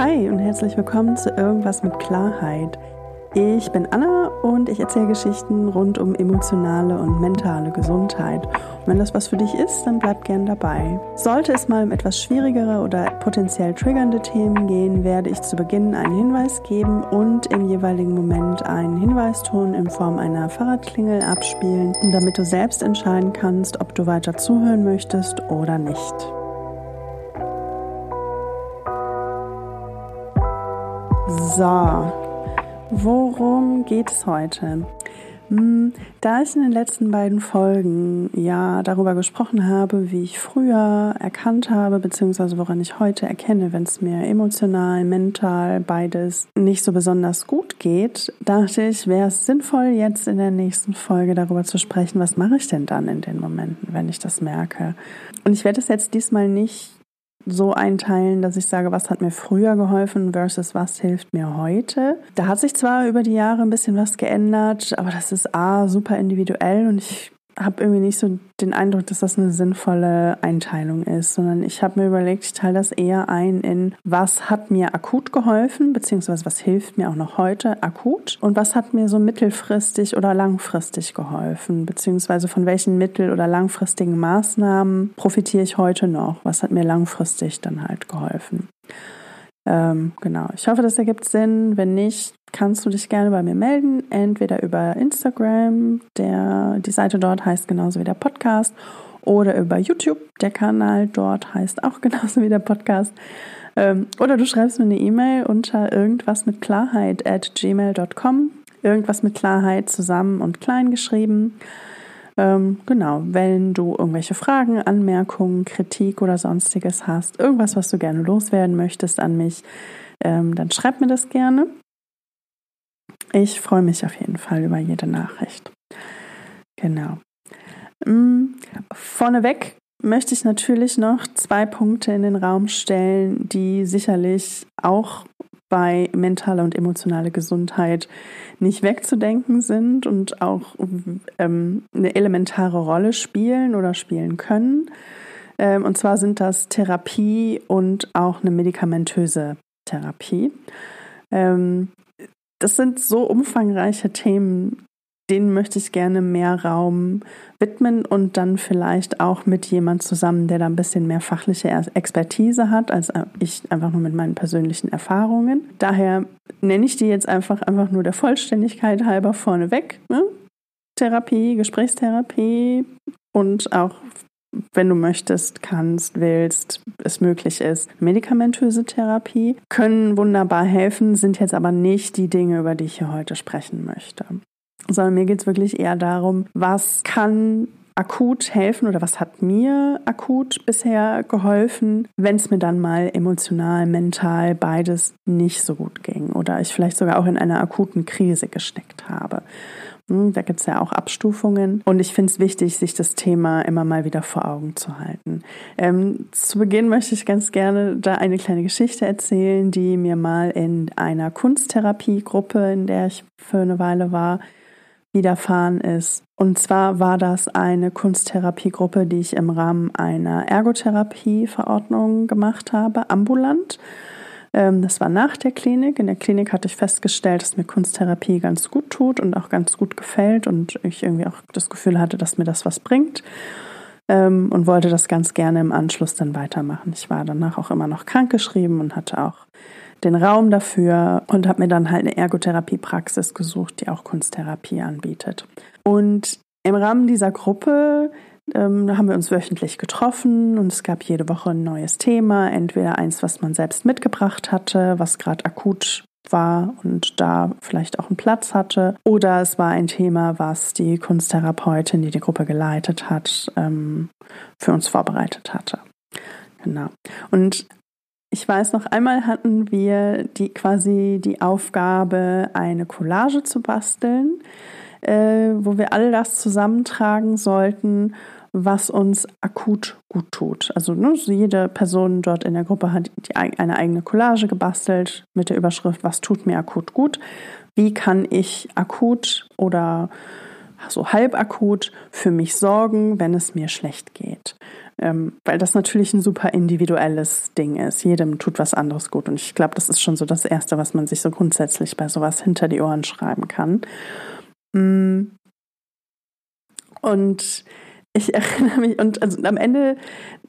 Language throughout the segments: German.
Hi und herzlich willkommen zu Irgendwas mit Klarheit. Ich bin Anna und ich erzähle Geschichten rund um emotionale und mentale Gesundheit. Und wenn das was für dich ist, dann bleib gern dabei. Sollte es mal um etwas schwierigere oder potenziell triggernde Themen gehen, werde ich zu Beginn einen Hinweis geben und im jeweiligen Moment einen Hinweiston in Form einer Fahrradklingel abspielen, damit du selbst entscheiden kannst, ob du weiter zuhören möchtest oder nicht. So, worum geht es heute? Hm, da ich in den letzten beiden Folgen ja darüber gesprochen habe, wie ich früher erkannt habe, beziehungsweise woran ich heute erkenne, wenn es mir emotional, mental, beides nicht so besonders gut geht, dachte ich, wäre es sinnvoll, jetzt in der nächsten Folge darüber zu sprechen, was mache ich denn dann in den Momenten, wenn ich das merke. Und ich werde es jetzt diesmal nicht so einteilen, dass ich sage, was hat mir früher geholfen versus was hilft mir heute. Da hat sich zwar über die Jahre ein bisschen was geändert, aber das ist A, super individuell und ich habe irgendwie nicht so den Eindruck, dass das eine sinnvolle Einteilung ist, sondern ich habe mir überlegt, ich teile das eher ein in, was hat mir akut geholfen, beziehungsweise was hilft mir auch noch heute akut und was hat mir so mittelfristig oder langfristig geholfen, beziehungsweise von welchen mittel- oder langfristigen Maßnahmen profitiere ich heute noch, was hat mir langfristig dann halt geholfen. Ähm, genau, ich hoffe, das ergibt Sinn. Wenn nicht, kannst du dich gerne bei mir melden, entweder über Instagram, der, die Seite dort heißt genauso wie der Podcast, oder über YouTube, der Kanal dort heißt auch genauso wie der Podcast. Ähm, oder du schreibst mir eine E-Mail unter irgendwas mit Klarheit at gmail.com. Irgendwas mit Klarheit zusammen und klein geschrieben. Ähm, genau, wenn du irgendwelche Fragen, Anmerkungen, Kritik oder sonstiges hast, irgendwas, was du gerne loswerden möchtest an mich, ähm, dann schreib mir das gerne. Ich freue mich auf jeden Fall über jede Nachricht. Genau. Mm, vorneweg möchte ich natürlich noch zwei Punkte in den Raum stellen, die sicherlich auch bei mentaler und emotionaler Gesundheit nicht wegzudenken sind und auch ähm, eine elementare Rolle spielen oder spielen können. Ähm, und zwar sind das Therapie und auch eine medikamentöse Therapie. Ähm, das sind so umfangreiche Themen, denen möchte ich gerne mehr Raum widmen und dann vielleicht auch mit jemand zusammen, der da ein bisschen mehr fachliche Expertise hat, als ich einfach nur mit meinen persönlichen Erfahrungen. Daher nenne ich die jetzt einfach einfach nur der Vollständigkeit halber vorneweg. Ne? Therapie, Gesprächstherapie und auch wenn du möchtest, kannst, willst, es möglich ist. Medikamentöse Therapie können wunderbar helfen, sind jetzt aber nicht die Dinge, über die ich hier heute sprechen möchte. Sondern mir geht es wirklich eher darum, was kann akut helfen oder was hat mir akut bisher geholfen, wenn es mir dann mal emotional, mental beides nicht so gut ging oder ich vielleicht sogar auch in einer akuten Krise gesteckt habe. Hm, da gibt es ja auch Abstufungen. Und ich finde es wichtig, sich das Thema immer mal wieder vor Augen zu halten. Ähm, zu Beginn möchte ich ganz gerne da eine kleine Geschichte erzählen, die mir mal in einer Kunsttherapiegruppe, in der ich für eine Weile war, widerfahren ist. Und zwar war das eine Kunsttherapiegruppe, die ich im Rahmen einer Ergotherapieverordnung gemacht habe, ambulant. Ähm, das war nach der Klinik. In der Klinik hatte ich festgestellt, dass mir Kunsttherapie ganz gut tut und auch ganz gut gefällt und ich irgendwie auch das Gefühl hatte, dass mir das was bringt ähm, und wollte das ganz gerne im Anschluss dann weitermachen. Ich war danach auch immer noch krankgeschrieben und hatte auch den Raum dafür und habe mir dann halt eine Ergotherapiepraxis gesucht, die auch Kunsttherapie anbietet. Und im Rahmen dieser Gruppe ähm, haben wir uns wöchentlich getroffen und es gab jede Woche ein neues Thema, entweder eins, was man selbst mitgebracht hatte, was gerade akut war und da vielleicht auch einen Platz hatte. Oder es war ein Thema, was die Kunsttherapeutin, die die Gruppe geleitet hat, ähm, für uns vorbereitet hatte. Genau. Und ich weiß noch einmal hatten wir die quasi die Aufgabe, eine Collage zu basteln, äh, wo wir all das zusammentragen sollten was uns akut gut tut. Also ne, jede Person dort in der Gruppe hat die, eine eigene Collage gebastelt mit der Überschrift, was tut mir akut gut? Wie kann ich akut oder so halbakut für mich sorgen, wenn es mir schlecht geht? Ähm, weil das natürlich ein super individuelles Ding ist. Jedem tut was anderes gut. Und ich glaube, das ist schon so das Erste, was man sich so grundsätzlich bei sowas hinter die Ohren schreiben kann. Mm. Und ich erinnere mich, und also am Ende,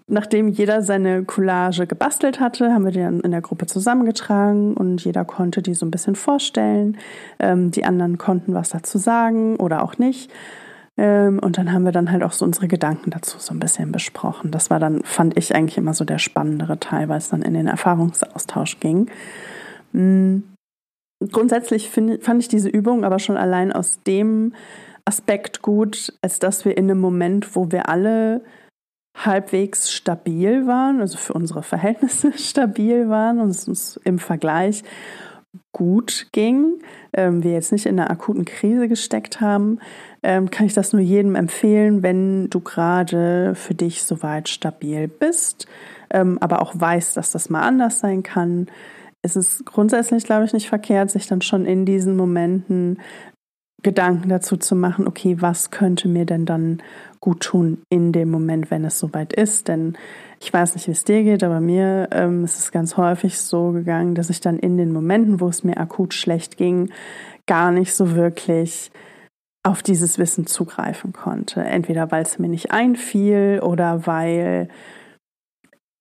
nachdem jeder seine Collage gebastelt hatte, haben wir die dann in der Gruppe zusammengetragen und jeder konnte die so ein bisschen vorstellen. Ähm, die anderen konnten was dazu sagen oder auch nicht. Ähm, und dann haben wir dann halt auch so unsere Gedanken dazu so ein bisschen besprochen. Das war dann, fand ich eigentlich immer so der spannendere Teil, weil es dann in den Erfahrungsaustausch ging. Mhm. Grundsätzlich find, fand ich diese Übung aber schon allein aus dem Aspekt gut, als dass wir in einem Moment, wo wir alle halbwegs stabil waren, also für unsere Verhältnisse stabil waren und es uns im Vergleich gut ging, ähm, wir jetzt nicht in einer akuten Krise gesteckt haben, ähm, kann ich das nur jedem empfehlen, wenn du gerade für dich soweit stabil bist, ähm, aber auch weißt, dass das mal anders sein kann. Es ist grundsätzlich, glaube ich, nicht verkehrt, sich dann schon in diesen Momenten Gedanken dazu zu machen, okay, was könnte mir denn dann gut tun in dem Moment, wenn es soweit ist. Denn ich weiß nicht, wie es dir geht, aber mir ähm, ist es ganz häufig so gegangen, dass ich dann in den Momenten, wo es mir akut schlecht ging, gar nicht so wirklich auf dieses Wissen zugreifen konnte. Entweder weil es mir nicht einfiel oder weil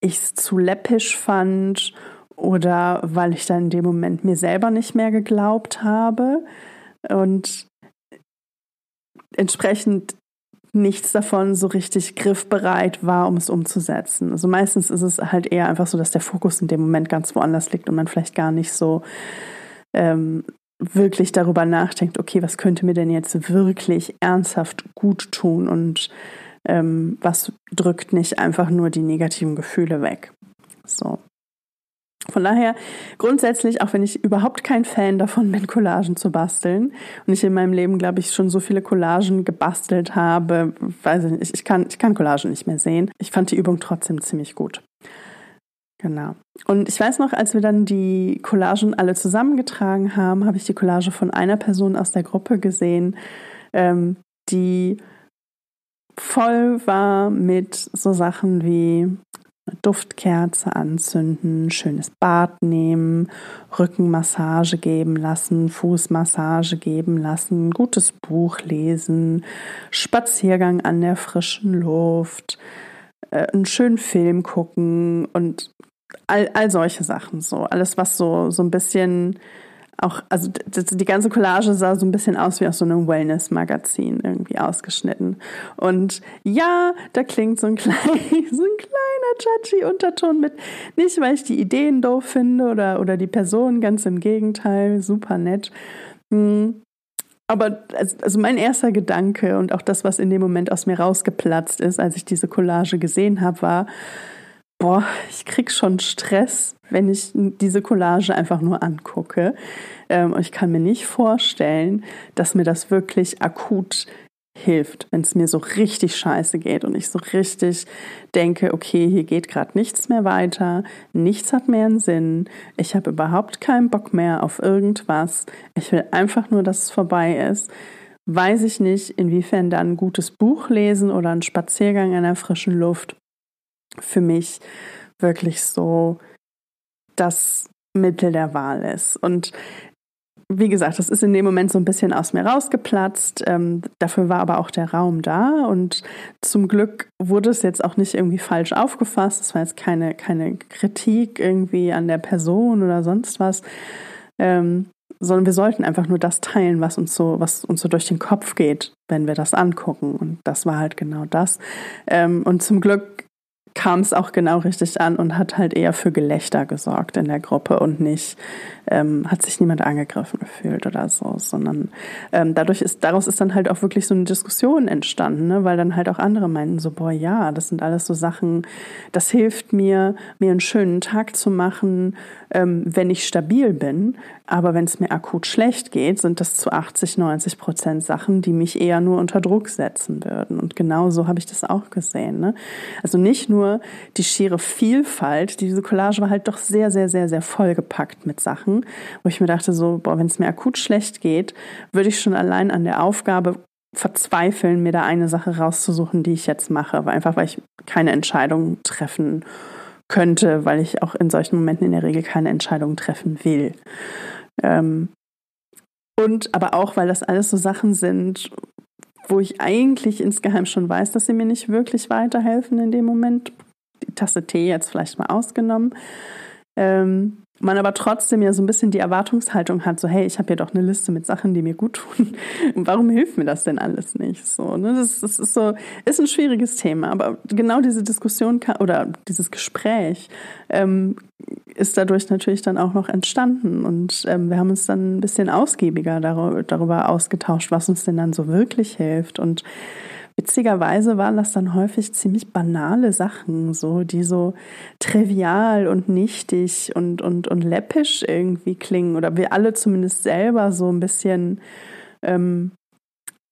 ich es zu läppisch fand oder weil ich dann in dem Moment mir selber nicht mehr geglaubt habe. Und entsprechend nichts davon so richtig griffbereit war, um es umzusetzen. Also meistens ist es halt eher einfach so, dass der Fokus in dem Moment ganz woanders liegt und man vielleicht gar nicht so ähm, wirklich darüber nachdenkt, okay, was könnte mir denn jetzt wirklich ernsthaft gut tun und ähm, was drückt nicht einfach nur die negativen Gefühle weg. So. Von daher grundsätzlich, auch wenn ich überhaupt kein Fan davon bin, Collagen zu basteln und ich in meinem Leben, glaube ich, schon so viele Collagen gebastelt habe, weiß ich nicht, ich kann, ich kann Collagen nicht mehr sehen. Ich fand die Übung trotzdem ziemlich gut. Genau. Und ich weiß noch, als wir dann die Collagen alle zusammengetragen haben, habe ich die Collage von einer Person aus der Gruppe gesehen, ähm, die voll war mit so Sachen wie Duftkerze anzünden, schönes Bad nehmen, Rückenmassage geben lassen, Fußmassage geben lassen, gutes Buch lesen, Spaziergang an der frischen Luft, äh, einen schönen Film gucken und all, all solche Sachen so. Alles, was so, so ein bisschen auch, also die ganze Collage sah so ein bisschen aus wie aus so einem Wellness-Magazin irgendwie ausgeschnitten. Und ja, da klingt so ein, klein, so ein kleiner Chachi-Unterton mit. Nicht, weil ich die Ideen doof finde oder, oder die Person, ganz im Gegenteil, super nett. Hm. Aber also mein erster Gedanke und auch das, was in dem Moment aus mir rausgeplatzt ist, als ich diese Collage gesehen habe, war, boah, ich krieg schon Stress, wenn ich diese Collage einfach nur angucke. Ähm, ich kann mir nicht vorstellen, dass mir das wirklich akut hilft, wenn es mir so richtig scheiße geht und ich so richtig denke, okay, hier geht gerade nichts mehr weiter, nichts hat mehr einen Sinn, ich habe überhaupt keinen Bock mehr auf irgendwas, ich will einfach nur, dass es vorbei ist, weiß ich nicht, inwiefern dann ein gutes Buch lesen oder ein Spaziergang in der frischen Luft für mich wirklich so das Mittel der Wahl ist. Und wie gesagt, das ist in dem Moment so ein bisschen aus mir rausgeplatzt. Ähm, dafür war aber auch der Raum da und zum Glück wurde es jetzt auch nicht irgendwie falsch aufgefasst. Es war jetzt keine, keine Kritik irgendwie an der Person oder sonst was, ähm, sondern wir sollten einfach nur das teilen, was uns so, was uns so durch den Kopf geht, wenn wir das angucken. Und das war halt genau das. Ähm, und zum Glück kam es auch genau richtig an und hat halt eher für Gelächter gesorgt in der Gruppe und nicht, ähm, hat sich niemand angegriffen gefühlt oder so, sondern ähm, dadurch ist, daraus ist dann halt auch wirklich so eine Diskussion entstanden, ne? weil dann halt auch andere meinten so, boah, ja, das sind alles so Sachen, das hilft mir, mir einen schönen Tag zu machen, ähm, wenn ich stabil bin, aber wenn es mir akut schlecht geht, sind das zu 80, 90 Prozent Sachen, die mich eher nur unter Druck setzen würden. Und genau so habe ich das auch gesehen. Ne? Also nicht nur die schiere Vielfalt, diese Collage war halt doch sehr, sehr, sehr, sehr vollgepackt mit Sachen, wo ich mir dachte, so, boah, wenn es mir akut schlecht geht, würde ich schon allein an der Aufgabe verzweifeln, mir da eine Sache rauszusuchen, die ich jetzt mache, einfach weil ich keine Entscheidung treffen könnte, weil ich auch in solchen Momenten in der Regel keine Entscheidung treffen will. Ähm, und aber auch, weil das alles so Sachen sind, wo ich eigentlich insgeheim schon weiß, dass sie mir nicht wirklich weiterhelfen in dem Moment. Die Tasse Tee jetzt vielleicht mal ausgenommen. Ähm, man aber trotzdem ja so ein bisschen die Erwartungshaltung hat, so hey, ich habe ja doch eine Liste mit Sachen, die mir gut tun. Warum hilft mir das denn alles nicht? So, ne? das, das ist so, ist ein schwieriges Thema, aber genau diese Diskussion oder dieses Gespräch ähm, ist dadurch natürlich dann auch noch entstanden. Und ähm, wir haben uns dann ein bisschen ausgiebiger darüber, ausgetauscht, was uns denn dann so wirklich hilft. Und Witzigerweise waren das dann häufig ziemlich banale Sachen, so die so trivial und nichtig und, und, und läppisch irgendwie klingen. Oder wir alle zumindest selber so ein bisschen ähm,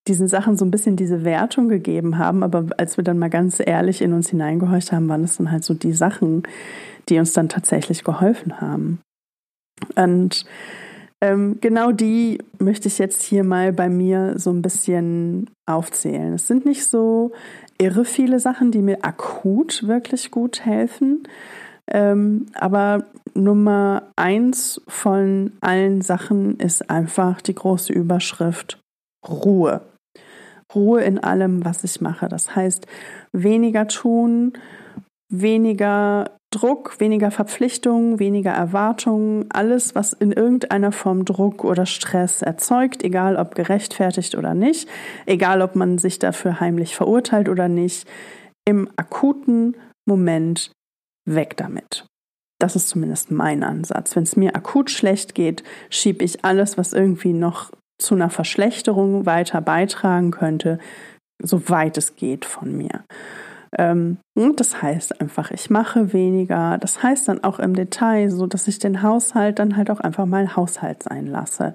diesen Sachen so ein bisschen diese Wertung gegeben haben, aber als wir dann mal ganz ehrlich in uns hineingehorcht haben, waren es dann halt so die Sachen, die uns dann tatsächlich geholfen haben. Und ähm, genau die möchte ich jetzt hier mal bei mir so ein bisschen aufzählen. Es sind nicht so irre viele Sachen, die mir akut wirklich gut helfen. Ähm, aber Nummer eins von allen Sachen ist einfach die große Überschrift Ruhe. Ruhe in allem, was ich mache. Das heißt, weniger tun, weniger Druck, weniger Verpflichtungen, weniger Erwartungen, alles, was in irgendeiner Form Druck oder Stress erzeugt, egal ob gerechtfertigt oder nicht, egal ob man sich dafür heimlich verurteilt oder nicht, im akuten Moment weg damit. Das ist zumindest mein Ansatz. Wenn es mir akut schlecht geht, schiebe ich alles, was irgendwie noch zu einer Verschlechterung weiter beitragen könnte, so weit es geht von mir. Ähm, das heißt einfach, ich mache weniger. Das heißt dann auch im Detail, so dass ich den Haushalt dann halt auch einfach mal Haushalt sein lasse.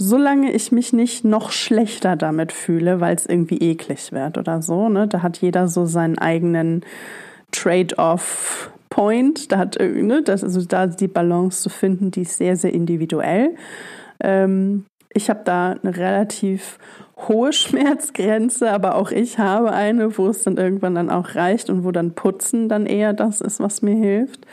Solange ich mich nicht noch schlechter damit fühle, weil es irgendwie eklig wird oder so, ne, da hat jeder so seinen eigenen Trade-off Point, da hat ne, das, also da die Balance zu finden, die ist sehr, sehr individuell. Ähm, ich habe da eine relativ hohe Schmerzgrenze, aber auch ich habe eine, wo es dann irgendwann dann auch reicht und wo dann Putzen dann eher das ist, was mir hilft.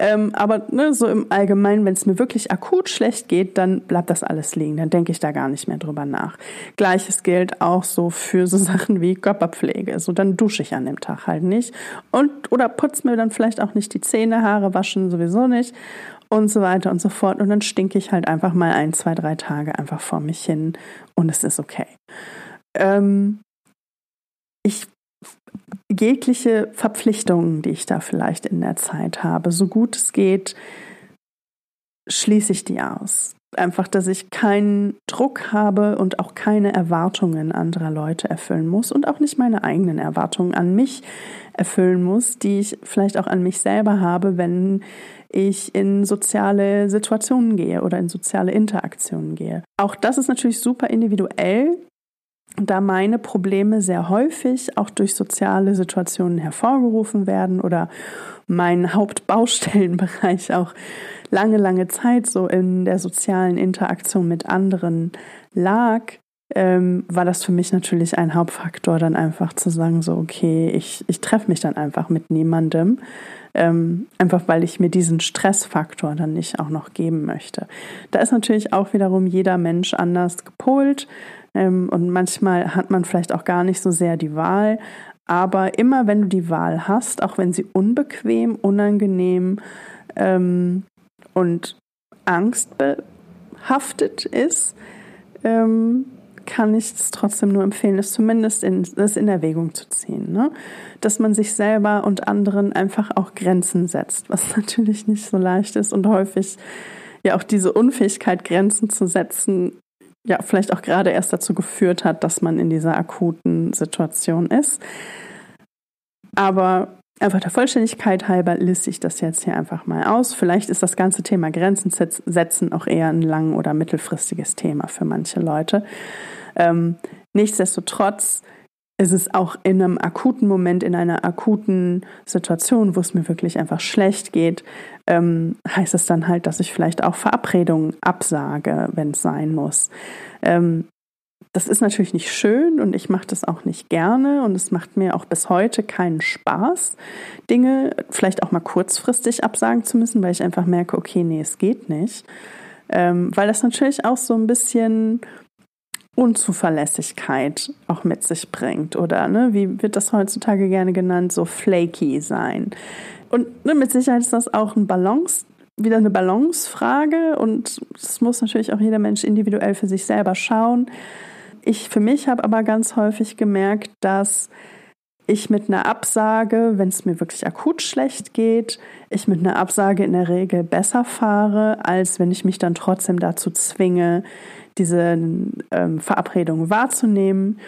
Ähm, aber ne, so im Allgemeinen, wenn es mir wirklich akut schlecht geht, dann bleibt das alles liegen. Dann denke ich da gar nicht mehr drüber nach. Gleiches gilt auch so für so Sachen wie Körperpflege. So dann dusche ich an dem Tag halt nicht und oder putze mir dann vielleicht auch nicht die Zähne, Haare waschen sowieso nicht und so weiter und so fort. Und dann stinke ich halt einfach mal ein, zwei, drei Tage einfach vor mich hin und es ist okay. Ähm, ich jegliche Verpflichtungen, die ich da vielleicht in der Zeit habe, so gut es geht, schließe ich die aus. Einfach, dass ich keinen Druck habe und auch keine Erwartungen anderer Leute erfüllen muss und auch nicht meine eigenen Erwartungen an mich erfüllen muss, die ich vielleicht auch an mich selber habe, wenn ich in soziale Situationen gehe oder in soziale Interaktionen gehe. Auch das ist natürlich super individuell, da meine Probleme sehr häufig auch durch soziale Situationen hervorgerufen werden oder mein Hauptbaustellenbereich auch lange, lange Zeit so in der sozialen Interaktion mit anderen lag, ähm, war das für mich natürlich ein Hauptfaktor, dann einfach zu sagen, so, okay, ich, ich treffe mich dann einfach mit niemandem, ähm, einfach weil ich mir diesen Stressfaktor dann nicht auch noch geben möchte. Da ist natürlich auch wiederum jeder Mensch anders gepolt ähm, und manchmal hat man vielleicht auch gar nicht so sehr die Wahl, aber immer wenn du die Wahl hast, auch wenn sie unbequem, unangenehm ähm, und angstbehaftet ist, ähm, kann ich es trotzdem nur empfehlen, es zumindest in, das in Erwägung zu ziehen. Ne? Dass man sich selber und anderen einfach auch Grenzen setzt, was natürlich nicht so leicht ist und häufig ja auch diese Unfähigkeit, Grenzen zu setzen, ja vielleicht auch gerade erst dazu geführt hat, dass man in dieser akuten Situation ist. Aber einfach der Vollständigkeit halber liste ich das jetzt hier einfach mal aus. Vielleicht ist das ganze Thema Grenzen setzen auch eher ein lang- oder mittelfristiges Thema für manche Leute. Ähm, nichtsdestotrotz ist es auch in einem akuten Moment, in einer akuten Situation, wo es mir wirklich einfach schlecht geht, ähm, heißt es dann halt, dass ich vielleicht auch Verabredungen absage, wenn es sein muss. Ähm, das ist natürlich nicht schön und ich mache das auch nicht gerne und es macht mir auch bis heute keinen Spaß, Dinge vielleicht auch mal kurzfristig absagen zu müssen, weil ich einfach merke, okay, nee, es geht nicht. Ähm, weil das natürlich auch so ein bisschen Unzuverlässigkeit auch mit sich bringt oder ne, wie wird das heutzutage gerne genannt, so flaky sein. Und ne, mit Sicherheit ist das auch ein Balance, wieder eine Balancefrage und das muss natürlich auch jeder Mensch individuell für sich selber schauen. Ich für mich habe aber ganz häufig gemerkt, dass ich mit einer Absage, wenn es mir wirklich akut schlecht geht, ich mit einer Absage in der Regel besser fahre, als wenn ich mich dann trotzdem dazu zwinge, diese ähm, Verabredung wahrzunehmen.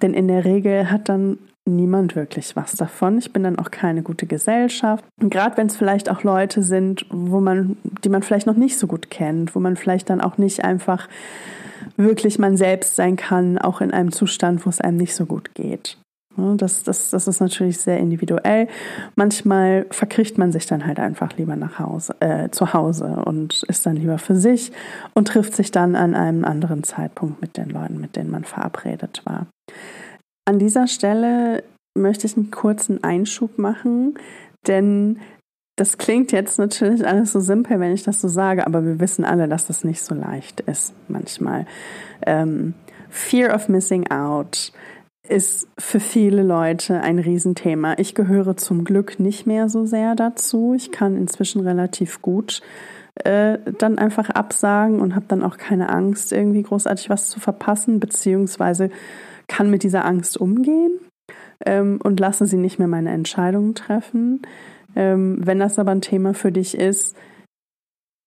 Denn in der Regel hat dann niemand wirklich was davon. Ich bin dann auch keine gute Gesellschaft. Und gerade wenn es vielleicht auch Leute sind, wo man, die man vielleicht noch nicht so gut kennt, wo man vielleicht dann auch nicht einfach wirklich man selbst sein kann, auch in einem Zustand, wo es einem nicht so gut geht. Das, das, das ist natürlich sehr individuell. Manchmal verkriecht man sich dann halt einfach lieber nach Hause, äh, zu Hause und ist dann lieber für sich und trifft sich dann an einem anderen Zeitpunkt mit den Leuten, mit denen man verabredet war. An dieser Stelle möchte ich einen kurzen Einschub machen, denn das klingt jetzt natürlich alles so simpel, wenn ich das so sage, aber wir wissen alle, dass das nicht so leicht ist manchmal. Ähm, Fear of Missing Out ist für viele Leute ein Riesenthema. Ich gehöre zum Glück nicht mehr so sehr dazu. Ich kann inzwischen relativ gut äh, dann einfach absagen und habe dann auch keine Angst, irgendwie großartig was zu verpassen, beziehungsweise kann mit dieser Angst umgehen ähm, und lasse sie nicht mehr meine Entscheidungen treffen. Ähm, wenn das aber ein Thema für dich ist,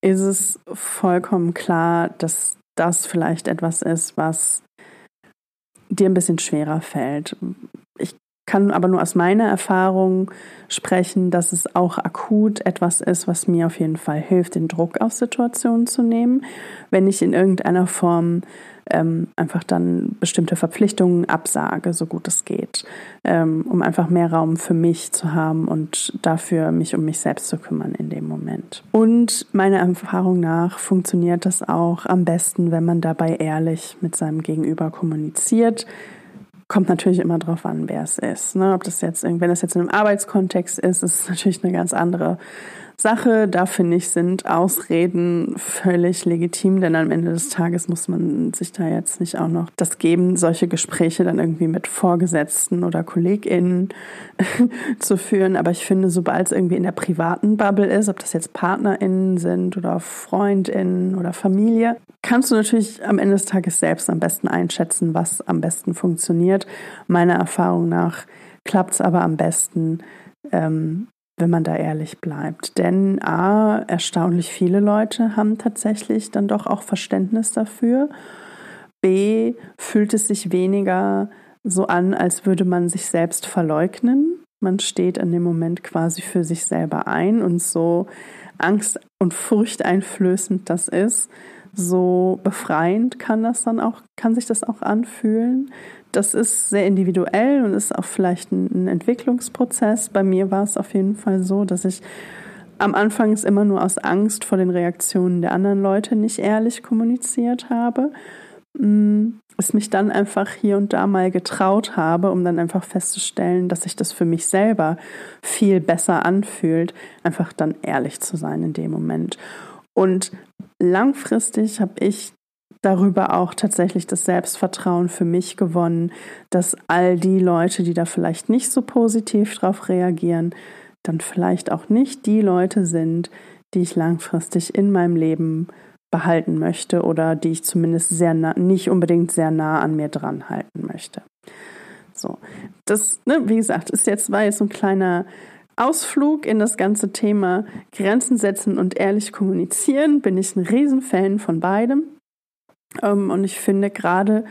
ist es vollkommen klar, dass das vielleicht etwas ist, was dir ein bisschen schwerer fällt. Ich kann aber nur aus meiner Erfahrung sprechen, dass es auch akut etwas ist, was mir auf jeden Fall hilft, den Druck aus Situationen zu nehmen, wenn ich in irgendeiner Form ähm, einfach dann bestimmte Verpflichtungen absage, so gut es geht, ähm, um einfach mehr Raum für mich zu haben und dafür mich um mich selbst zu kümmern in dem Moment. Und meiner Erfahrung nach funktioniert das auch am besten, wenn man dabei ehrlich mit seinem Gegenüber kommuniziert. Kommt natürlich immer darauf an, wer es ist. Ne? Ob das jetzt, wenn das jetzt in einem Arbeitskontext ist, ist es natürlich eine ganz andere Sache. Da finde ich, sind Ausreden völlig legitim, denn am Ende des Tages muss man sich da jetzt nicht auch noch das geben, solche Gespräche dann irgendwie mit Vorgesetzten oder KollegInnen zu führen. Aber ich finde, sobald es irgendwie in der privaten Bubble ist, ob das jetzt PartnerInnen sind oder FreundInnen oder Familie, kannst du natürlich am Ende des Tages selbst am besten einschätzen, was am besten funktioniert. Meiner Erfahrung nach klappt es aber am besten, ähm, wenn man da ehrlich bleibt. Denn a, erstaunlich viele Leute haben tatsächlich dann doch auch Verständnis dafür. B, fühlt es sich weniger so an, als würde man sich selbst verleugnen. Man steht in dem Moment quasi für sich selber ein und so angst- und furchteinflößend das ist, so befreiend kann das dann auch, kann sich das auch anfühlen. Das ist sehr individuell und ist auch vielleicht ein, Entwicklungsprozess. Bei mir war es auf jeden Fall so, dass ich am Anfang es immer nur aus Angst vor den Reaktionen der anderen Leute nicht ehrlich kommuniziert habe. Mm, es mich dann einfach hier und da mal getraut habe, um dann einfach festzustellen, dass sich das für mich selber viel besser anfühlt, einfach dann ehrlich zu sein in dem Moment. Und langfristig habe ich darüber auch tatsächlich das Selbstvertrauen für mich gewonnen, dass all die Leute, die da vielleicht nicht so positiv drauf reagieren, dann vielleicht auch nicht die Leute sind, die ich langfristig in meinem Leben behalten möchte oder die ich zumindest sehr nah, nicht unbedingt sehr nah an mir dran halten möchte. So, das, ne, wie gesagt, ist jetzt war jetzt so ein kleiner Ausflug in das ganze Thema Grenzen setzen und ehrlich kommunizieren. Bin ich ein Riesenfan von beidem. Ähm, und ich finde gerade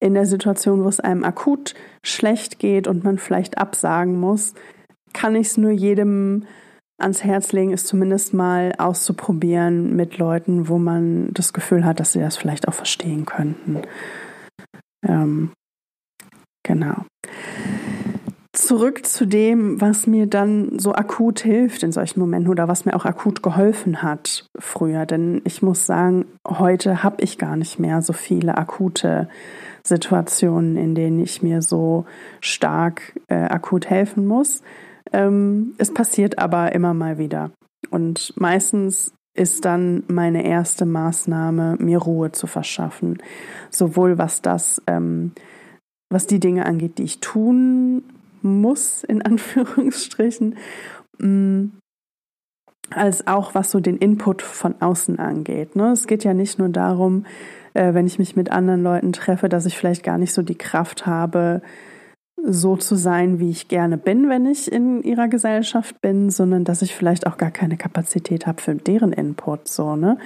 in der Situation, wo es einem akut schlecht geht und man vielleicht absagen muss, kann ich es nur jedem ans Herz legen, es zumindest mal auszuprobieren mit Leuten, wo man das Gefühl hat, dass sie das vielleicht auch verstehen könnten. Ähm, genau. Zurück zu dem, was mir dann so akut hilft in solchen Momenten oder was mir auch akut geholfen hat früher. Denn ich muss sagen, heute habe ich gar nicht mehr so viele akute Situationen, in denen ich mir so stark äh, akut helfen muss. Ähm, es passiert aber immer mal wieder. Und meistens ist dann meine erste Maßnahme, mir Ruhe zu verschaffen. Sowohl was das, ähm, was die Dinge angeht, die ich tun muss, in Anführungsstrichen, mm, als auch was so den Input von außen angeht. Ne? Es geht ja nicht nur darum, äh, wenn ich mich mit anderen Leuten treffe, dass ich vielleicht gar nicht so die Kraft habe, so zu sein, wie ich gerne bin, wenn ich in ihrer Gesellschaft bin, sondern dass ich vielleicht auch gar keine Kapazität habe für deren Input, so, ne?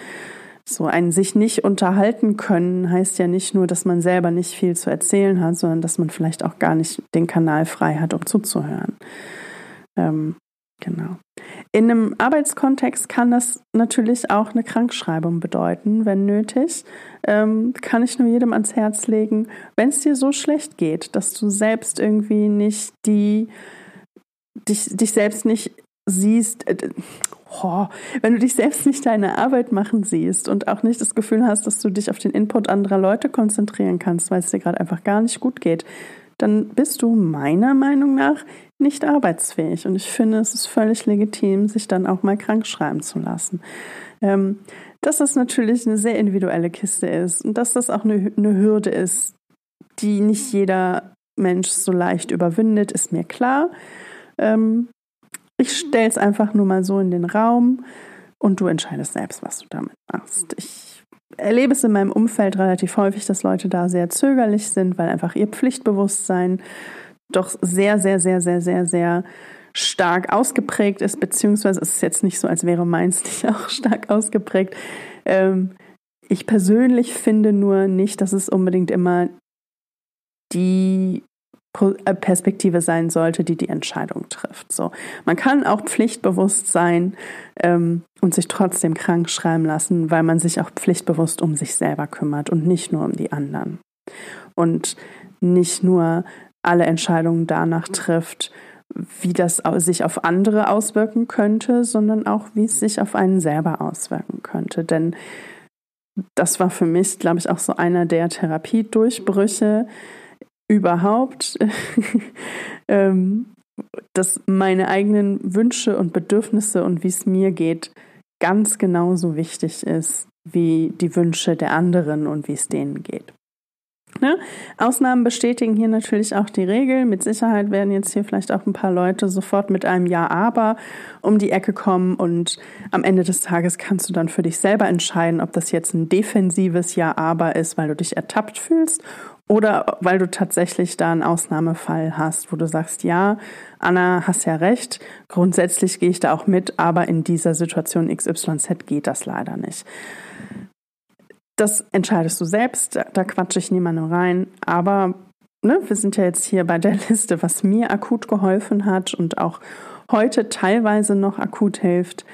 So ein sich nicht unterhalten können heißt ja nicht nur, dass man selber nicht viel zu erzählen hat, sondern dass man vielleicht auch gar nicht den Kanal frei hat, um zuzuhören. Ähm, genau. In einem Arbeitskontext kann das natürlich auch eine Krankschreibung bedeuten, wenn nötig. Ähm, kann ich nur jedem ans Herz legen, wenn es dir so schlecht geht, dass du selbst irgendwie nicht die, dich, dich selbst nicht siehst, äh, oh, wenn du dich selbst nicht deine Arbeit machen siehst und auch nicht das Gefühl hast, dass du dich auf den Input anderer Leute konzentrieren kannst, weil es dir gerade einfach gar nicht gut geht, dann bist du meiner Meinung nach nicht arbeitsfähig. Und ich finde, es ist völlig legitim, sich dann auch mal krank schreiben zu lassen. Ähm, dass das natürlich eine sehr individuelle Kiste ist und dass das auch eine, eine Hürde ist, die nicht jeder Mensch so leicht überwindet, ist mir klar. Ähm, ich stelle es einfach nur mal so in den Raum und du entscheidest selbst, was du damit machst. Ich erlebe es in meinem Umfeld relativ häufig, dass Leute da sehr zögerlich sind, weil einfach ihr Pflichtbewusstsein doch sehr, sehr, sehr, sehr, sehr, sehr stark ausgeprägt ist, beziehungsweise es ist jetzt nicht so, als wäre meins nicht auch stark ausgeprägt. Ähm, ich persönlich finde nur nicht, dass es unbedingt immer die Perspektive sein sollte, die die Entscheidung trifft. So, man kann auch pflichtbewusst sein ähm, und sich trotzdem krank schreiben lassen, weil man sich auch pflichtbewusst um sich selber kümmert und nicht nur um die anderen und nicht nur alle Entscheidungen danach trifft, wie das sich auf andere auswirken könnte, sondern auch, wie es sich auf einen selber auswirken könnte. Denn das war für mich, glaube ich, auch so einer der Therapiedurchbrüche, überhaupt, ähm, dass meine eigenen Wünsche und Bedürfnisse und wie es mir geht, ganz genauso wichtig ist wie die Wünsche der anderen und wie es denen geht. Ne? Ausnahmen bestätigen hier natürlich auch die Regel. Mit Sicherheit werden jetzt hier vielleicht auch ein paar Leute sofort mit einem Ja, aber um die Ecke kommen und am Ende des Tages kannst du dann für dich selber entscheiden, ob das jetzt ein defensives Ja, aber ist, weil du dich ertappt fühlst oder weil du tatsächlich da einen Ausnahmefall hast, wo du sagst, ja, Anna, hast ja recht, grundsätzlich gehe ich da auch mit, aber in dieser Situation XYZ geht das leider nicht. Das entscheidest du selbst, da, quatsche ich niemandem rein, aber ne, wir sind ja jetzt hier bei der Liste, was mir akut geholfen hat und auch heute teilweise noch akut hilft,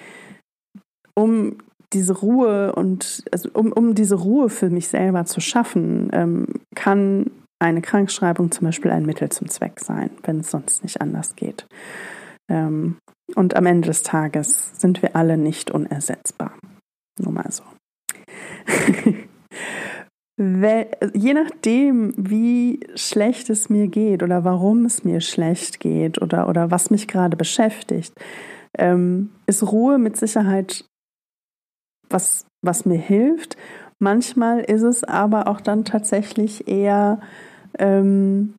um diese Ruhe und also um, um diese Ruhe für mich selber zu schaffen, ähm, kann eine Krankschreibung zum Beispiel ein Mittel zum Zweck sein, wenn es sonst nicht anders geht. Ähm, und am Ende des Tages sind wir alle nicht unersetzbar. Nur mal so. Je nachdem, wie schlecht es mir geht oder warum es mir schlecht geht oder, oder was mich gerade beschäftigt, ähm, ist Ruhe mit Sicherheit was, was mir hilft. Manchmal ist es aber auch dann tatsächlich eher ähm,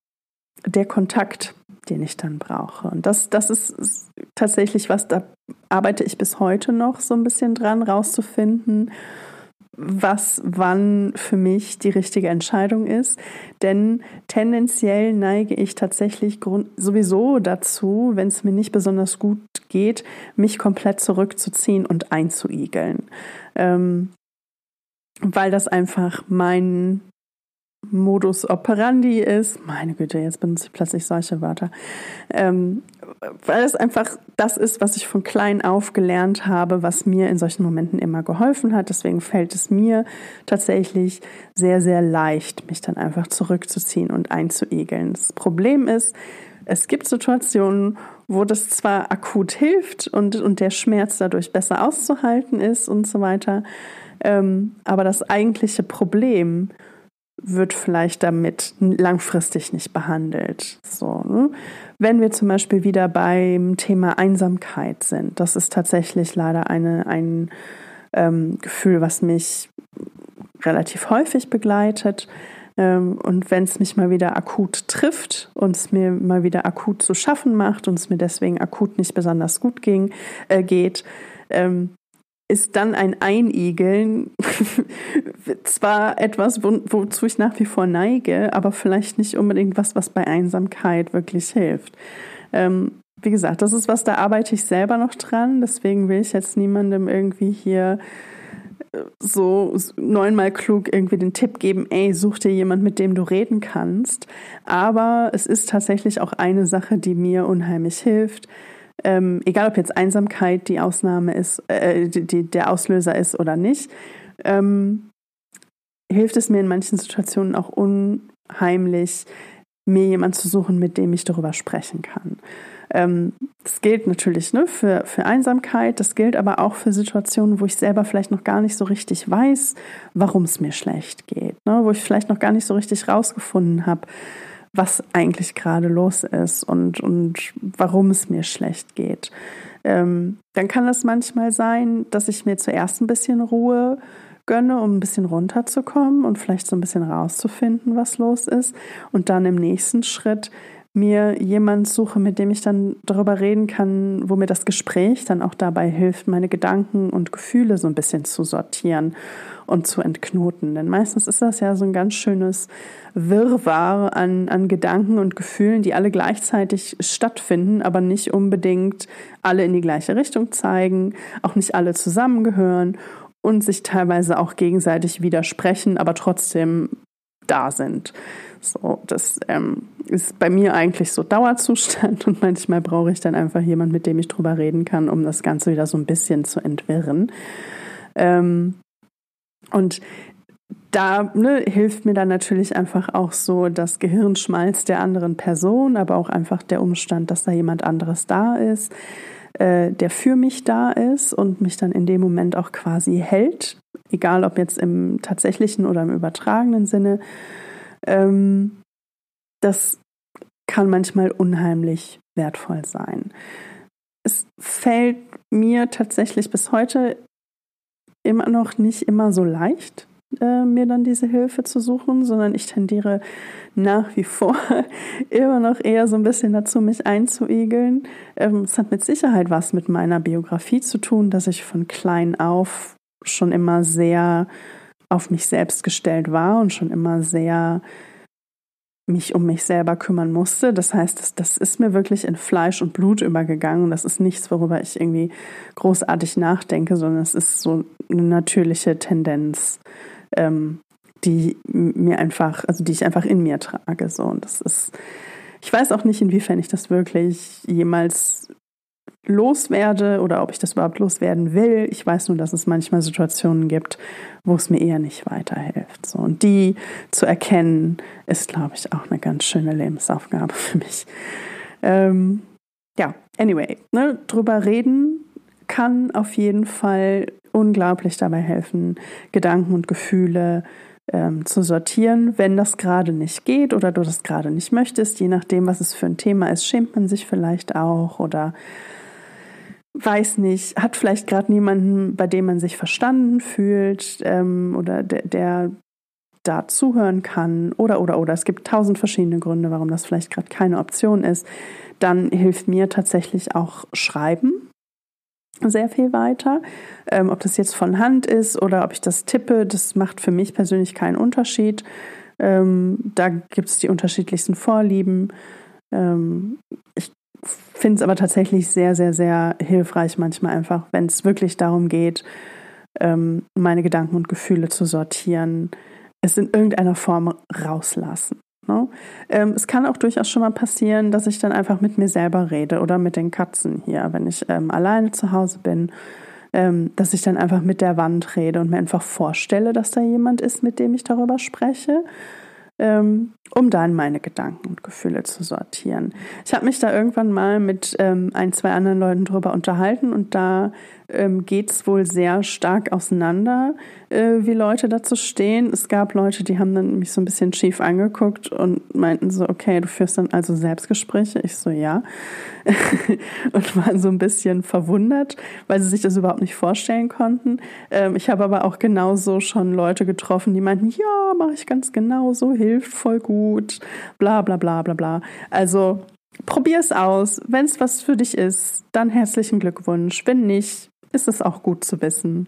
der Kontakt, den ich dann brauche. Und das, das ist, tatsächlich was, da arbeite ich bis heute noch so ein bisschen dran, rauszufinden, was wann für mich die richtige Entscheidung ist. Denn tendenziell neige ich tatsächlich sowieso dazu, wenn es mir nicht besonders gut geht, mich komplett zurückzuziehen und einzuigeln. Ähm, weil das einfach mein Modus operandi ist. Meine Güte, jetzt benutze ich plötzlich solche Wörter. Ähm, weil es einfach das ist, was ich von klein auf gelernt habe, was mir in solchen Momenten immer geholfen hat. Deswegen fällt es mir tatsächlich sehr, sehr leicht, mich dann einfach zurückzuziehen und einzuegeln. Das Problem ist, es gibt Situationen, wo das zwar akut hilft und, und der Schmerz dadurch besser auszuhalten ist und so weiter, ähm, aber das eigentliche Problem wird vielleicht damit langfristig nicht behandelt. So, ne? Wenn wir zum Beispiel wieder beim Thema Einsamkeit sind, das ist tatsächlich leider eine, ein ähm, Gefühl, was mich relativ häufig begleitet. Ähm, und wenn es mich mal wieder akut trifft und es mir mal wieder akut zu schaffen macht und es mir deswegen akut nicht besonders gut ging, äh, geht, ähm, ist dann ein Einigeln zwar etwas, wo, wozu ich nach wie vor neige, aber vielleicht nicht unbedingt was, was bei Einsamkeit wirklich hilft. Ähm, wie gesagt, das ist was, da arbeite ich selber noch dran. Deswegen will ich jetzt niemandem irgendwie hier so neunmal klug irgendwie den Tipp geben, ey, such dir jemand, mit dem du reden kannst. Aber es ist tatsächlich auch eine Sache, die mir unheimlich hilft. Ähm, egal ob jetzt Einsamkeit die Ausnahme ist, äh, die, die, der Auslöser ist oder nicht, ähm, hilft es mir in manchen Situationen auch unheimlich, mir jemand zu suchen, mit dem ich darüber sprechen kann. Ähm, das gilt natürlich ne, für, für Einsamkeit, das gilt aber auch für Situationen, wo ich selber vielleicht noch gar nicht so richtig weiß, warum es mir schlecht geht, ne, wo ich vielleicht noch gar nicht so richtig rausgefunden habe, was eigentlich gerade los ist und, und warum es mir schlecht geht. Ähm, dann kann es manchmal sein, dass ich mir zuerst ein bisschen Ruhe gönne, um ein bisschen runterzukommen und vielleicht so ein bisschen rauszufinden, was los ist. Und dann im nächsten Schritt mir jemand suche, mit dem ich dann darüber reden kann, wo mir das Gespräch dann auch dabei hilft, meine Gedanken und Gefühle so ein bisschen zu sortieren und zu entknoten. Denn meistens ist das ja so ein ganz schönes Wirrwarr an, an Gedanken und Gefühlen, die alle gleichzeitig stattfinden, aber nicht unbedingt alle in die gleiche Richtung zeigen, auch nicht alle zusammengehören und sich teilweise auch gegenseitig widersprechen, aber trotzdem da sind. So, das ähm, ist bei mir eigentlich so Dauerzustand und manchmal brauche ich dann einfach jemand, mit dem ich drüber reden kann, um das Ganze wieder so ein bisschen zu entwirren. Ähm, und da ne, hilft mir dann natürlich einfach auch so das Gehirnschmalz der anderen Person, aber auch einfach der Umstand, dass da jemand anderes da ist, äh, der für mich da ist und mich dann in dem Moment auch quasi hält, egal ob jetzt im tatsächlichen oder im übertragenen Sinne. Ähm, das kann manchmal unheimlich wertvoll sein. Es fällt mir tatsächlich bis heute immer noch nicht immer so leicht, äh, mir dann diese Hilfe zu suchen, sondern ich tendiere nach wie vor immer noch eher so ein bisschen dazu, mich einzuigeln. Ähm, es hat mit Sicherheit was mit meiner Biografie zu tun, dass ich von klein auf schon immer sehr auf mich selbst gestellt war und schon immer sehr mich um mich selber kümmern musste. Das heißt, das, das ist mir wirklich in Fleisch und Blut übergegangen. Das ist nichts, worüber ich irgendwie großartig nachdenke, sondern es ist so eine natürliche Tendenz, ähm, die mir einfach, also die ich einfach in mir trage. So. Und das ist, ich weiß auch nicht, inwiefern ich das wirklich jemals loswerde oder ob ich das überhaupt loswerden will. Ich weiß nur, dass es manchmal Situationen gibt, wo es mir eher nicht weiterhilft. So, und die zu erkennen, ist, glaube ich, auch eine ganz schöne Lebensaufgabe für mich. Ähm, ja, anyway, ne, drüber reden kann auf jeden Fall unglaublich dabei helfen, Gedanken und Gefühle ähm, zu sortieren. Wenn das gerade nicht geht oder du das gerade nicht möchtest, je nachdem, was es für ein Thema ist, schämt man sich vielleicht auch oder weiß nicht, hat vielleicht gerade niemanden, bei dem man sich verstanden fühlt ähm, oder der, der da zuhören kann oder oder oder es gibt tausend verschiedene Gründe, warum das vielleicht gerade keine Option ist, dann hilft mir tatsächlich auch Schreiben sehr viel weiter. Ähm, ob das jetzt von Hand ist oder ob ich das tippe, das macht für mich persönlich keinen Unterschied. Ähm, da gibt es die unterschiedlichsten Vorlieben. Ähm, ich finde es aber tatsächlich sehr, sehr, sehr hilfreich manchmal einfach, wenn es wirklich darum geht, ähm, meine Gedanken und Gefühle zu sortieren, es in irgendeiner Form rauslassen. Ne? Ähm, es kann auch durchaus schon mal passieren, dass ich dann einfach mit mir selber rede oder mit den Katzen hier, wenn ich ähm, alleine zu Hause bin, ähm, dass ich dann einfach mit der Wand rede und mir einfach vorstelle, dass da jemand ist, mit dem ich darüber spreche um dann meine Gedanken und Gefühle zu sortieren. Ich habe mich da irgendwann mal mit ähm, ein, zwei anderen Leuten drüber unterhalten und da ähm, geht es wohl sehr stark auseinander, äh, wie Leute dazu stehen. Es gab Leute, die haben dann mich so ein bisschen schief angeguckt und meinten so, okay, du führst dann also Selbstgespräche. Ich so, ja. und waren so ein bisschen verwundert, weil sie sich das überhaupt nicht vorstellen konnten. Ähm, ich habe aber auch genauso schon Leute getroffen, die meinten, ja, mache ich ganz genau so, hilft voll gut, bla bla bla bla bla. Also probier es aus. Wenn es was für dich ist, dann herzlichen Glückwunsch. Wenn nicht, ist es auch gut zu wissen.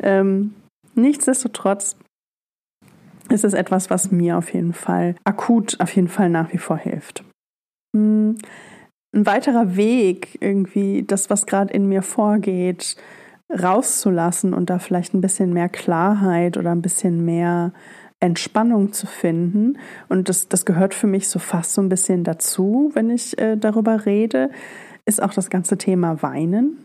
Ähm, nichtsdestotrotz ist es etwas, was mir auf jeden Fall akut, auf jeden Fall nach wie vor hilft. Hm, ein weiterer Weg, irgendwie das, was gerade in mir vorgeht, rauszulassen und da vielleicht ein bisschen mehr Klarheit oder ein bisschen mehr Entspannung zu finden. Und das, das gehört für mich so fast so ein bisschen dazu, wenn ich äh, darüber rede, ist auch das ganze Thema Weinen.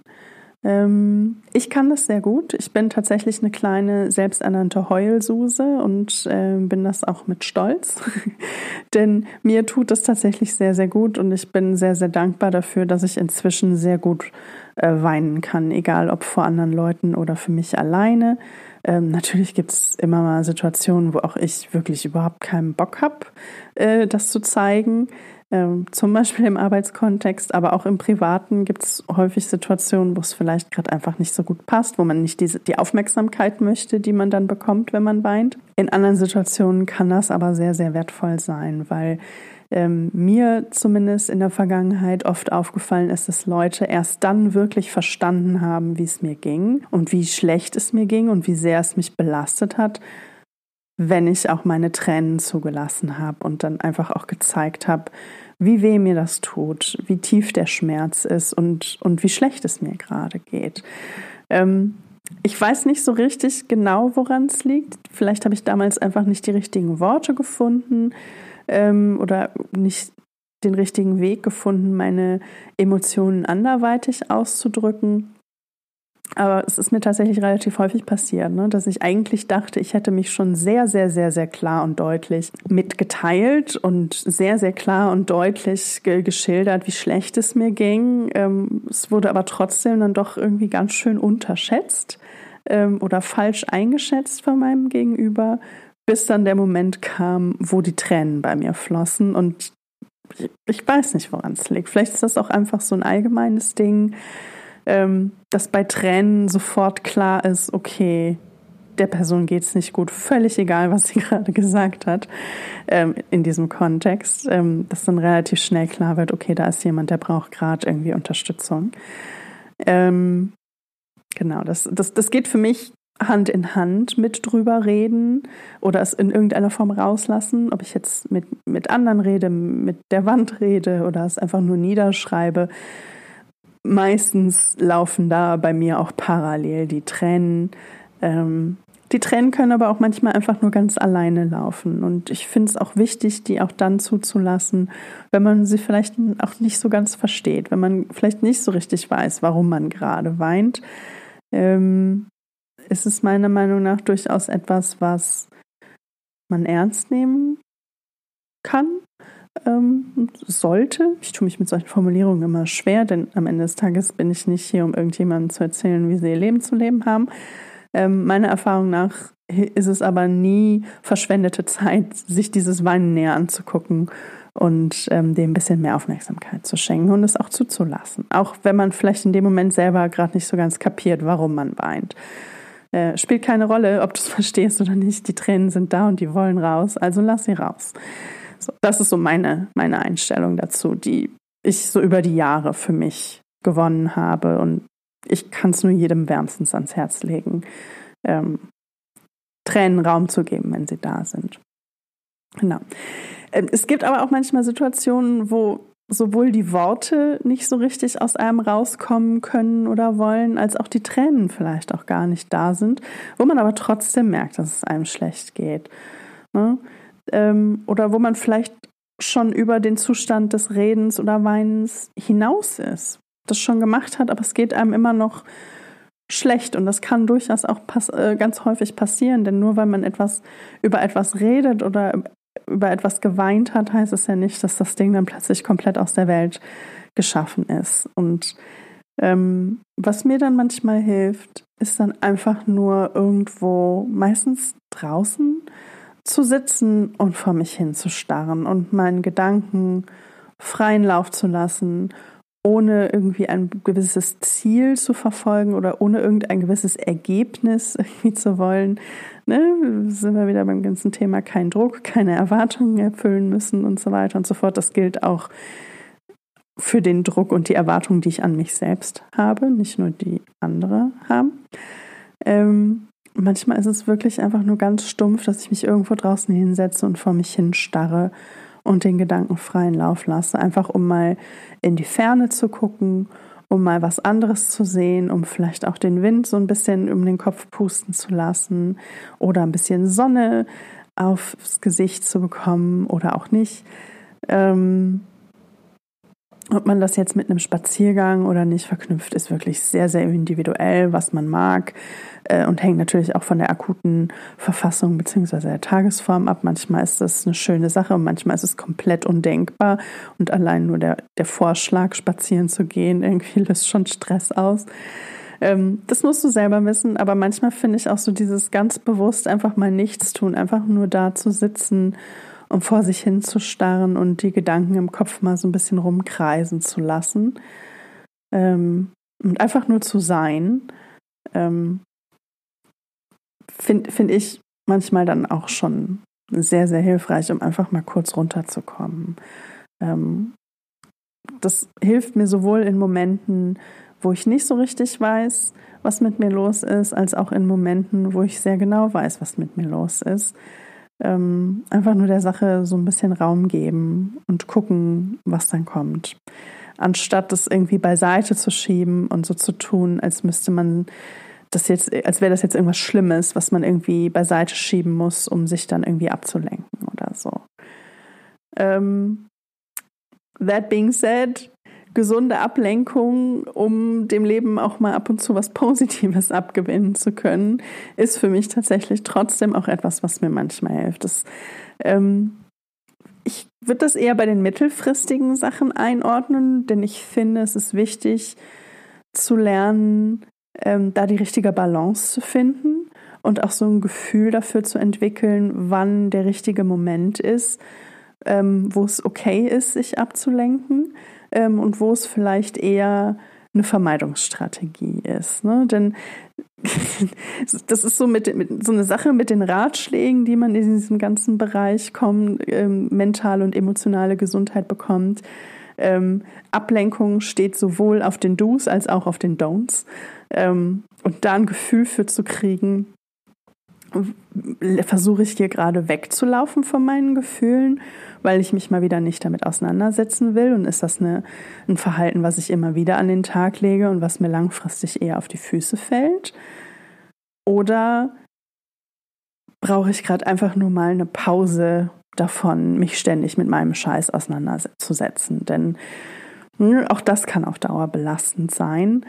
Ähm, ich kann das sehr gut. Ich bin tatsächlich eine kleine selbsternannte Heulsuse und äh, bin das auch mit Stolz. Denn mir tut das tatsächlich sehr, sehr gut und ich bin sehr, sehr dankbar dafür, dass ich inzwischen sehr gut äh, weinen kann, egal ob vor anderen Leuten oder für mich alleine. Ähm, natürlich gibt es immer mal Situationen, wo auch ich wirklich überhaupt keinen Bock habe, äh, das zu zeigen. Ähm, zum Beispiel im Arbeitskontext, aber auch im Privaten gibt es häufig Situationen, wo es vielleicht gerade einfach nicht so gut passt, wo man nicht diese, die Aufmerksamkeit möchte, die man dann bekommt, wenn man weint. In anderen Situationen kann das aber sehr, sehr wertvoll sein, weil ähm, mir zumindest in der Vergangenheit oft aufgefallen ist, dass Leute erst dann wirklich verstanden haben, wie es mir ging und wie schlecht es mir ging und wie sehr es mich belastet hat, wenn ich auch meine Tränen zugelassen habe und dann einfach auch gezeigt habe, wie weh mir das tut, wie tief der Schmerz ist und, und wie schlecht es mir gerade geht. Ähm, ich weiß nicht so richtig genau, woran es liegt. Vielleicht habe ich damals einfach nicht die richtigen Worte gefunden ähm, oder nicht den richtigen Weg gefunden, meine Emotionen anderweitig auszudrücken. Aber es ist mir tatsächlich relativ häufig passiert, ne, dass ich eigentlich dachte, ich hätte mich schon sehr, sehr, sehr, sehr klar und deutlich mitgeteilt und sehr, sehr klar und deutlich ge geschildert, wie schlecht es mir ging. Ähm, es wurde aber trotzdem dann doch irgendwie ganz schön unterschätzt ähm, oder falsch eingeschätzt von meinem Gegenüber, bis dann der Moment kam, wo die Tränen bei mir flossen und ich, ich weiß nicht, woran es liegt. Vielleicht ist das auch einfach so ein allgemeines Ding ähm, dass bei Tränen sofort klar ist, okay, der Person geht es nicht gut, völlig egal, was sie gerade gesagt hat ähm, in diesem Kontext, ähm, dass dann relativ schnell klar wird, okay, da ist jemand, der braucht gerade irgendwie Unterstützung. Ähm, genau, das, das, das geht für mich Hand in Hand mit drüber reden oder es in irgendeiner Form rauslassen, ob ich jetzt mit, mit anderen rede, mit der Wand rede oder es einfach nur niederschreibe meistens laufen da bei mir auch parallel die Tränen. Ähm, die Tränen können aber auch manchmal einfach nur ganz alleine laufen. Und ich finde es auch wichtig, die auch dann zuzulassen, wenn man sie vielleicht auch nicht so ganz versteht, wenn man vielleicht nicht so richtig weiß, warum man gerade weint. Ähm, ist es meiner Meinung nach durchaus etwas, was man ernst nehmen kann ähm, sollte. Ich tue mich mit solchen Formulierungen immer schwer, denn am Ende des Tages bin ich nicht hier, um irgendjemandem zu erzählen, wie sie ihr Leben zu leben haben. Ähm, meiner Erfahrung nach ist es aber nie verschwendete Zeit, sich dieses Weinen näher anzugucken und ähm, dem ein bisschen mehr Aufmerksamkeit zu schenken und es auch zuzulassen. Auch wenn man vielleicht in dem Moment selber gerade nicht so ganz kapiert, warum man weint. Äh, spielt keine Rolle, ob du es verstehst oder nicht. Die Tränen sind da und die wollen raus, also lass sie raus. So, das ist so meine, meine Einstellung dazu, die ich so über die Jahre für mich gewonnen habe. Und ich kann es nur jedem wärmstens ans Herz legen, ähm, Tränen Raum zu geben, wenn sie da sind. Genau. Ähm, es gibt aber auch manchmal Situationen, wo sowohl die Worte nicht so richtig aus einem rauskommen können oder wollen, als auch die Tränen vielleicht auch gar nicht da sind, wo man aber trotzdem merkt, dass es einem schlecht geht. Ne? Ähm, oder wo man vielleicht schon über den Zustand des Redens oder Weinens hinaus ist, das schon gemacht hat, aber es geht einem immer noch schlecht und das kann durchaus auch äh, ganz häufig passieren, denn nur weil man etwas über etwas redet oder über etwas geweint hat, heißt es ja nicht, dass das Ding dann plötzlich komplett aus der Welt geschaffen ist. Und ähm, was mir dann manchmal hilft, ist dann einfach nur irgendwo, meistens draußen, zu sitzen und vor mich hinzustarren und meinen Gedanken freien Lauf zu lassen, ohne irgendwie ein gewisses Ziel zu verfolgen oder ohne irgendein gewisses Ergebnis irgendwie zu wollen. Ne? Sind wir wieder beim ganzen Thema kein Druck, keine Erwartungen erfüllen müssen und so weiter und so fort. Das gilt auch für den Druck und die Erwartungen, die ich an mich selbst habe, nicht nur die andere haben. Ähm, manchmal ist es wirklich einfach nur ganz stumpf, dass ich mich irgendwo draußen hinsetze und vor mich hinstarre und den Gedanken freien Lauf lasse, einfach um mal in die Ferne zu gucken, um mal was anderes zu sehen, um vielleicht auch den Wind so ein bisschen um den Kopf pusten zu lassen oder ein bisschen Sonne aufs Gesicht zu bekommen oder auch nicht. Ähm, ob man das jetzt mit einem Spaziergang oder nicht verknüpft, ist wirklich sehr, sehr individuell, was man mag äh, und hängt natürlich auch von der akuten Verfassung bzw. der Tagesform ab. Manchmal ist das eine schöne Sache und manchmal ist es komplett undenkbar und allein nur der, der Vorschlag, spazieren zu gehen, irgendwie löst schon Stress aus. Ähm, das musst du selber wissen, aber manchmal finde ich auch so dieses ganz bewusst einfach mal nichts tun, einfach nur da zu sitzen um vor sich hinzustarren und die Gedanken im Kopf mal so ein bisschen rumkreisen zu lassen. Ähm, und einfach nur zu sein, ähm, finde find ich manchmal dann auch schon sehr, sehr hilfreich, um einfach mal kurz runterzukommen. Ähm, das hilft mir sowohl in Momenten, wo ich nicht so richtig weiß, was mit mir los ist, als auch in Momenten, wo ich sehr genau weiß, was mit mir los ist ähm, einfach nur der Sache so ein bisschen Raum geben und gucken, was dann kommt. Anstatt das irgendwie beiseite zu schieben und so zu tun, als müsste man das jetzt, als wäre das jetzt irgendwas Schlimmes, was man irgendwie beiseite schieben muss, um sich dann irgendwie abzulenken oder so. Ähm, that being said, gesunde Ablenkung, um dem Leben auch mal ab und zu was Positives abgewinnen zu können, ist für mich tatsächlich trotzdem auch etwas, was mir manchmal hilft. Das, ähm, ich würde das eher bei den mittelfristigen Sachen einordnen, denn ich finde, es ist wichtig zu lernen, ähm, da die richtige Balance zu finden und auch so ein Gefühl dafür zu entwickeln, wann der richtige Moment ist, ähm, wo es okay ist, sich abzulenken ähm, und wo es vielleicht eher eine Vermeidungsstrategie ist. Ne? Denn das ist so mit, mit, so eine Sache mit den Ratschlägen, die man in diesem ganzen Bereich kommen, ähm, mentale und emotionale Gesundheit bekommt. Ähm, Ablenkung steht sowohl auf den Do's als auch auf den Don'ts. Ähm, und da ein Gefühl für zu kriegen, versuche ich hier gerade wegzulaufen von meinen Gefühlen, weil ich mich mal wieder nicht damit auseinandersetzen will? Und ist das eine, ein Verhalten, was ich immer wieder an den Tag lege und was mir langfristig eher auf die Füße fällt? Oder brauche ich gerade einfach nur mal eine Pause davon, mich ständig mit meinem Scheiß auseinanderzusetzen? Denn hm, auch das kann auf Dauer belastend sein.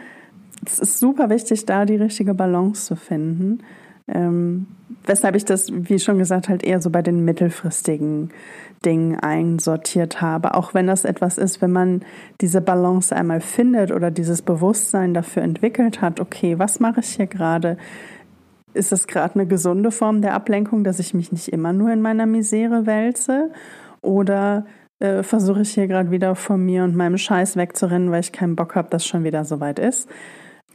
Es ist super wichtig, da die richtige Balance zu finden. Ähm, weshalb ich das, wie schon gesagt, halt eher so bei den mittelfristigen Dingen einsortiert habe. Auch wenn das etwas ist, wenn man diese Balance einmal findet oder dieses Bewusstsein dafür entwickelt hat, okay, was mache ich hier gerade? Ist es gerade eine gesunde Form der Ablenkung, dass ich mich nicht immer nur in meiner Misere wälze? Oder äh, versuche ich hier gerade wieder von mir und meinem Scheiß wegzurennen, weil ich keinen Bock habe, dass schon wieder soweit ist?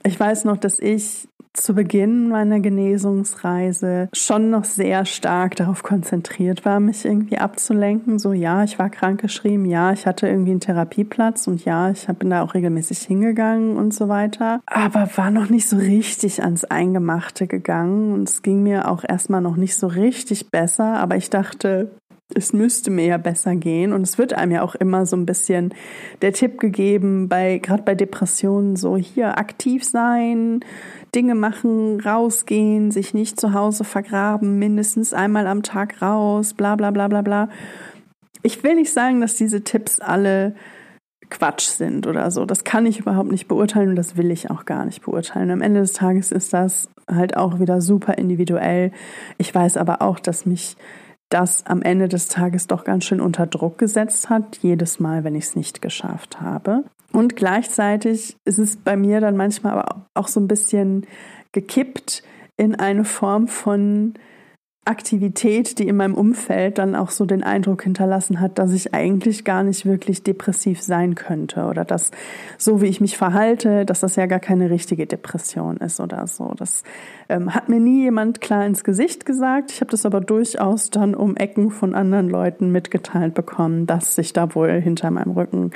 Ich weiß noch, dass ich zu Beginn meiner Genesungsreise schon noch sehr stark darauf konzentriert war, mich irgendwie abzulenken. So, ja, ich war krankgeschrieben, ja, ich hatte irgendwie einen Therapieplatz und ja, ich bin da auch regelmäßig hingegangen und so weiter. Aber war noch nicht so richtig ans Eingemachte gegangen und es ging mir auch erstmal noch nicht so richtig besser. Aber ich dachte, es müsste mir ja besser gehen und es wird einem ja auch immer so ein bisschen der Tipp gegeben bei gerade bei Depressionen so hier aktiv sein, Dinge machen, rausgehen, sich nicht zu Hause vergraben, mindestens einmal am Tag raus, bla bla bla bla bla. Ich will nicht sagen, dass diese Tipps alle Quatsch sind oder so. Das kann ich überhaupt nicht beurteilen und das will ich auch gar nicht beurteilen. Am Ende des Tages ist das halt auch wieder super individuell. Ich weiß aber auch, dass mich das am Ende des Tages doch ganz schön unter Druck gesetzt hat, jedes Mal, wenn ich es nicht geschafft habe. Und gleichzeitig ist es bei mir dann manchmal aber auch so ein bisschen gekippt in eine Form von Aktivität, die in meinem Umfeld dann auch so den Eindruck hinterlassen hat, dass ich eigentlich gar nicht wirklich depressiv sein könnte oder dass so wie ich mich verhalte, dass das ja gar keine richtige Depression ist oder so. Das ähm, hat mir nie jemand klar ins Gesicht gesagt. Ich habe das aber durchaus dann um Ecken von anderen Leuten mitgeteilt bekommen, dass sich da wohl hinter meinem Rücken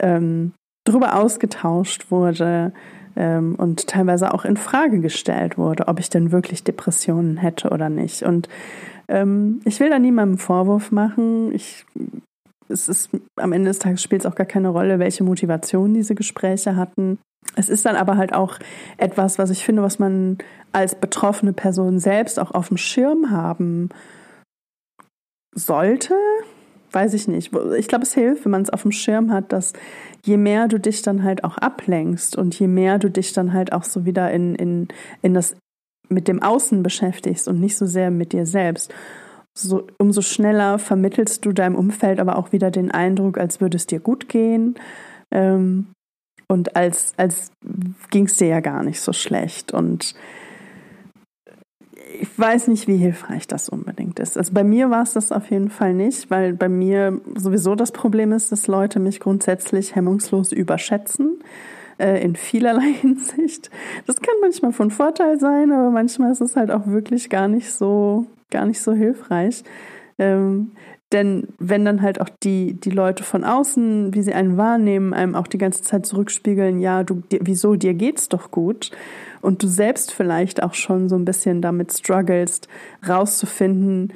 ähm, drüber ausgetauscht wurde, ähm, und teilweise auch in Frage gestellt wurde, ob ich denn wirklich Depressionen hätte oder nicht. Und ähm, ich will da niemandem Vorwurf machen. Ich, es ist am Ende des Tages spielt es auch gar keine Rolle, welche Motivation diese Gespräche hatten. Es ist dann aber halt auch etwas, was ich finde, was man als betroffene Person selbst auch auf dem Schirm haben sollte. Weiß ich nicht. Ich glaube, es hilft, wenn man es auf dem Schirm hat, dass je mehr du dich dann halt auch ablenkst und je mehr du dich dann halt auch so wieder in, in, in das mit dem Außen beschäftigst und nicht so sehr mit dir selbst, so, umso schneller vermittelst du deinem Umfeld aber auch wieder den Eindruck, als würde es dir gut gehen. Ähm, und als, als ging es dir ja gar nicht so schlecht. Und ich weiß nicht, wie hilfreich das unbedingt ist. Also bei mir war es das auf jeden Fall nicht, weil bei mir sowieso das Problem ist, dass Leute mich grundsätzlich hemmungslos überschätzen äh, in vielerlei Hinsicht. Das kann manchmal von Vorteil sein, aber manchmal ist es halt auch wirklich gar nicht so, gar nicht so hilfreich. Ähm, denn wenn dann halt auch die, die Leute von außen, wie sie einen wahrnehmen, einem auch die ganze Zeit zurückspiegeln, ja, du, dir, wieso, dir geht's doch gut. Und du selbst vielleicht auch schon so ein bisschen damit strugglest, rauszufinden,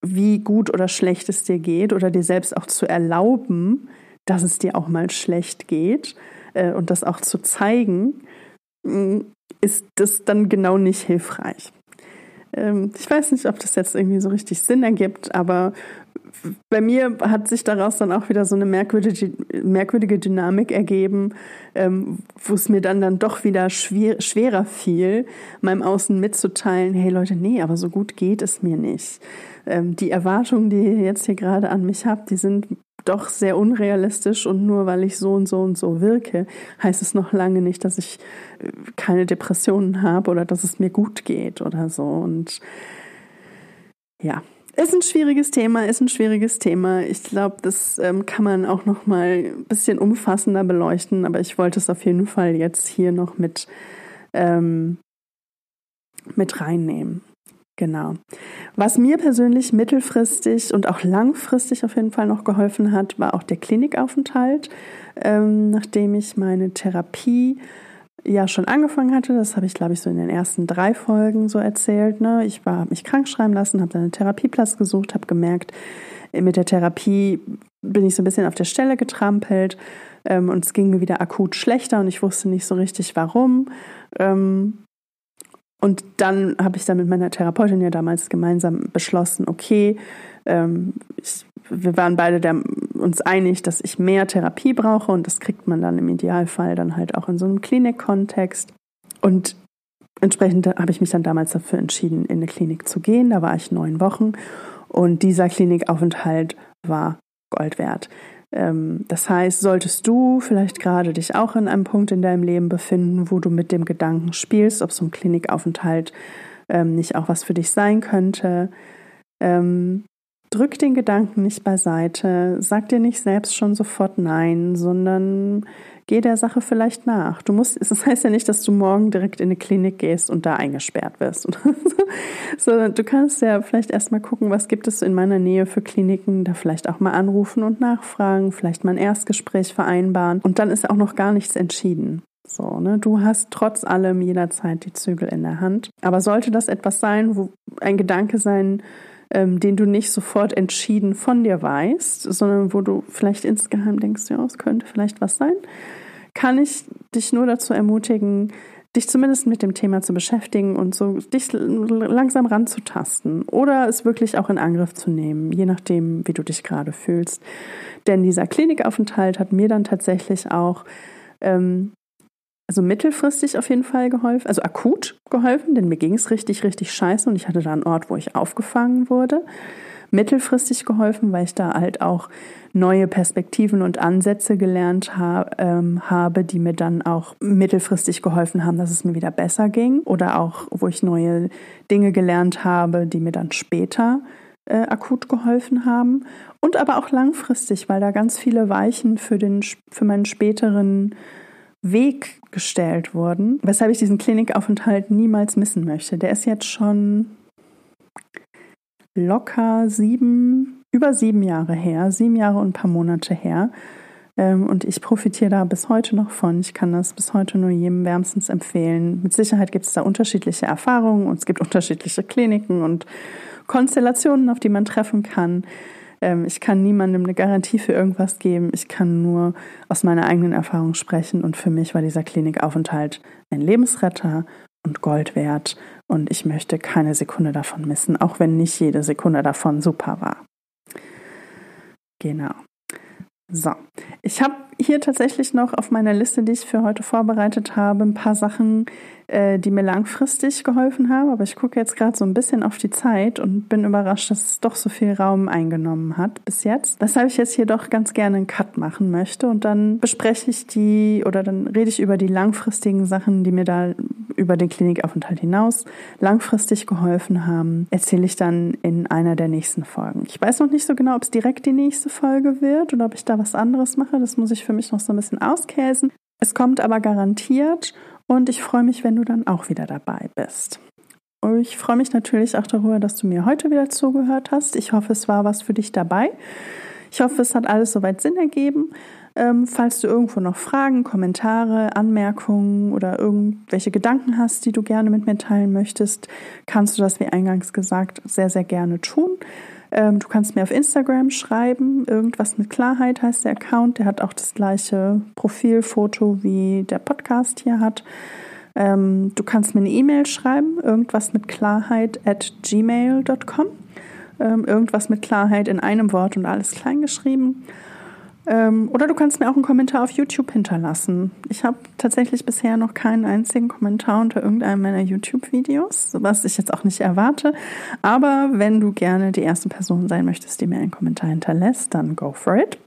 wie gut oder schlecht es dir geht oder dir selbst auch zu erlauben, dass es dir auch mal schlecht geht äh, und das auch zu zeigen, mm, ist das dann genau nicht hilfreich. Ähm, ich weiß nicht, ob das jetzt irgendwie so richtig Sinn ergibt, aber bei mir hat sich daraus dann auch wieder so eine merkwürdige, merkwürdige Dynamik ergeben, ähm, wo es mir dann dann doch wieder schwer, schwerer fiel, meinem Außen mitzuteilen, hey Leute, nee, aber so gut geht es mir nicht. Ähm, die Erwartungen, die ihr jetzt hier gerade an mich habt, die sind doch sehr unrealistisch und nur weil ich so und so und so wirke, heißt es noch lange nicht, dass ich äh, keine Depressionen habe oder dass es mir gut geht oder so. Und ja, ist ein schwieriges Thema, ist ein schwieriges Thema. Ich glaube, das ähm, kann man auch noch mal ein bisschen umfassender beleuchten, aber ich wollte es auf jeden Fall jetzt hier noch mit, ähm, mit reinnehmen. Genau. Was mir persönlich mittelfristig und auch langfristig auf jeden Fall noch geholfen hat, war auch der Klinikaufenthalt, ähm, nachdem ich meine Therapie ja schon angefangen hatte. Das habe ich, glaube ich, so in den ersten drei Folgen so erzählt. Ne? Ich habe mich krank schreiben lassen, habe dann einen Therapieplatz gesucht, habe gemerkt, mit der Therapie bin ich so ein bisschen auf der Stelle getrampelt ähm, und es ging mir wieder akut schlechter und ich wusste nicht so richtig warum. Ähm, und dann habe ich dann mit meiner Therapeutin ja damals gemeinsam beschlossen, okay, ähm, ich, wir waren beide der, uns einig, dass ich mehr Therapie brauche und das kriegt man dann im Idealfall dann halt auch in so einem Klinikkontext. Und entsprechend habe ich mich dann damals dafür entschieden, in eine Klinik zu gehen. Da war ich neun Wochen und dieser Klinikaufenthalt war Gold wert. Ähm, das heißt, solltest du vielleicht gerade dich auch in einem Punkt in deinem Leben befinden, wo du mit dem Gedanken spielst, ob so ein Klinikaufenthalt ähm, nicht auch was für dich sein könnte, ähm, drück den Gedanken nicht beiseite, sag dir nicht selbst schon sofort Nein, sondern geh der Sache vielleicht nach. Du musst, es heißt ja nicht, dass du morgen direkt in eine Klinik gehst und da eingesperrt wirst. Sondern du kannst ja vielleicht erstmal gucken, was gibt es in meiner Nähe für Kliniken, da vielleicht auch mal anrufen und nachfragen, vielleicht mal ein Erstgespräch vereinbaren und dann ist auch noch gar nichts entschieden. So, ne? Du hast trotz allem jederzeit die Zügel in der Hand. Aber sollte das etwas sein, wo ein Gedanke sein, ähm, den du nicht sofort entschieden von dir weißt, sondern wo du vielleicht insgeheim denkst, ja, es könnte vielleicht was sein, kann ich dich nur dazu ermutigen, dich zumindest mit dem Thema zu beschäftigen und so dich langsam ranzutasten oder es wirklich auch in Angriff zu nehmen, je nachdem, wie du dich gerade fühlst. Denn dieser Klinikaufenthalt hat mir dann tatsächlich auch ähm, also mittelfristig auf jeden Fall geholfen, also akut geholfen, denn mir ging es richtig, richtig scheiße und ich hatte da einen Ort, wo ich aufgefangen wurde. mittelfristig geholfen, weil ich da halt auch neue Perspektiven und Ansätze gelernt ha ähm, habe, die mir dann auch mittelfristig geholfen haben, dass es mir wieder besser ging. Oder auch, wo ich neue Dinge gelernt habe, die mir dann später äh, akut geholfen haben. Und aber auch langfristig, weil da ganz viele Weichen für, den, für meinen späteren Weg gestellt wurden, weshalb ich diesen Klinikaufenthalt niemals missen möchte. Der ist jetzt schon locker sieben, über sieben Jahre her, sieben Jahre und ein paar Monate her. Ähm, und ich profitiere da bis heute noch von. Ich kann das bis heute nur jedem wärmstens empfehlen. Mit Sicherheit gibt es da unterschiedliche Erfahrungen und es gibt unterschiedliche Kliniken und Konstellationen, auf die man treffen kann. Ähm, ich kann niemandem eine Garantie für irgendwas geben. Ich kann nur aus meiner eigenen Erfahrung sprechen. Und für mich war dieser Klinikaufenthalt ein Lebensretter und Gold wert. Und ich möchte keine Sekunde davon missen, auch wenn nicht jede Sekunde davon super war. Genau. So, ich habe hier tatsächlich noch auf meiner Liste, die ich für heute vorbereitet habe, ein paar Sachen, äh, die mir langfristig geholfen haben. Aber ich gucke jetzt gerade so ein bisschen auf die Zeit und bin überrascht, dass es doch so viel Raum eingenommen hat bis jetzt. Weshalb ich jetzt hier doch ganz gerne einen Cut machen möchte und dann bespreche ich die oder dann rede ich über die langfristigen Sachen, die mir da über den Klinikaufenthalt hinaus langfristig geholfen haben, erzähle ich dann in einer der nächsten Folgen. Ich weiß noch nicht so genau, ob es direkt die nächste Folge wird oder ob ich da was anderes mache. Das muss ich für mich noch so ein bisschen auskäsen. Es kommt aber garantiert und ich freue mich, wenn du dann auch wieder dabei bist. Ich freue mich natürlich auch darüber, dass du mir heute wieder zugehört hast. Ich hoffe, es war was für dich dabei. Ich hoffe, es hat alles soweit Sinn ergeben. Ähm, falls du irgendwo noch Fragen, Kommentare, Anmerkungen oder irgendwelche Gedanken hast, die du gerne mit mir teilen möchtest, kannst du das, wie eingangs gesagt, sehr, sehr gerne tun. Ähm, du kannst mir auf Instagram schreiben, irgendwas mit Klarheit heißt der Account. Der hat auch das gleiche Profilfoto wie der Podcast hier hat. Ähm, du kannst mir eine E-Mail schreiben, irgendwas mit Klarheit at gmail.com. Ähm, irgendwas mit Klarheit in einem Wort und alles klein geschrieben. Ähm, oder du kannst mir auch einen Kommentar auf YouTube hinterlassen. Ich habe tatsächlich bisher noch keinen einzigen Kommentar unter irgendeinem meiner YouTube-Videos, was ich jetzt auch nicht erwarte. Aber wenn du gerne die erste Person sein möchtest, die mir einen Kommentar hinterlässt, dann go for it.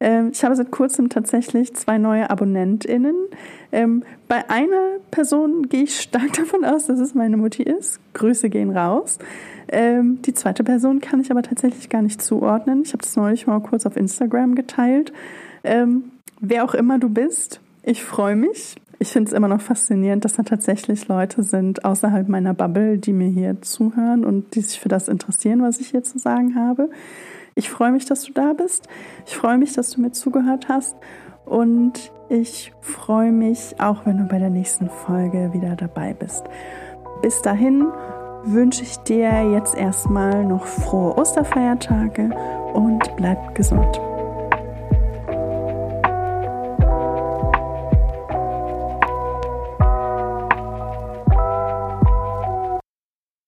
Ähm, ich habe seit kurzem tatsächlich zwei neue AbonnentInnen. Ähm, bei einer Person gehe ich stark davon aus, dass es meine Mutti ist. Grüße gehen raus. Ähm, die zweite Person kann ich aber tatsächlich gar nicht zuordnen. Ich habe das neulich mal kurz auf Instagram geteilt. Ähm, wer auch immer du bist, ich freue mich. Ich finde es immer noch faszinierend, dass da tatsächlich Leute sind außerhalb meiner Bubble, die mir hier zuhören und die sich für das interessieren, was ich hier zu sagen habe. Ich freue mich, dass du da bist. Ich freue mich, dass du mir zugehört hast. Und ich freue mich auch, wenn du bei der nächsten Folge wieder dabei bist. Bis dahin wünsche ich dir jetzt erstmal noch frohe Osterfeiertage und bleib gesund.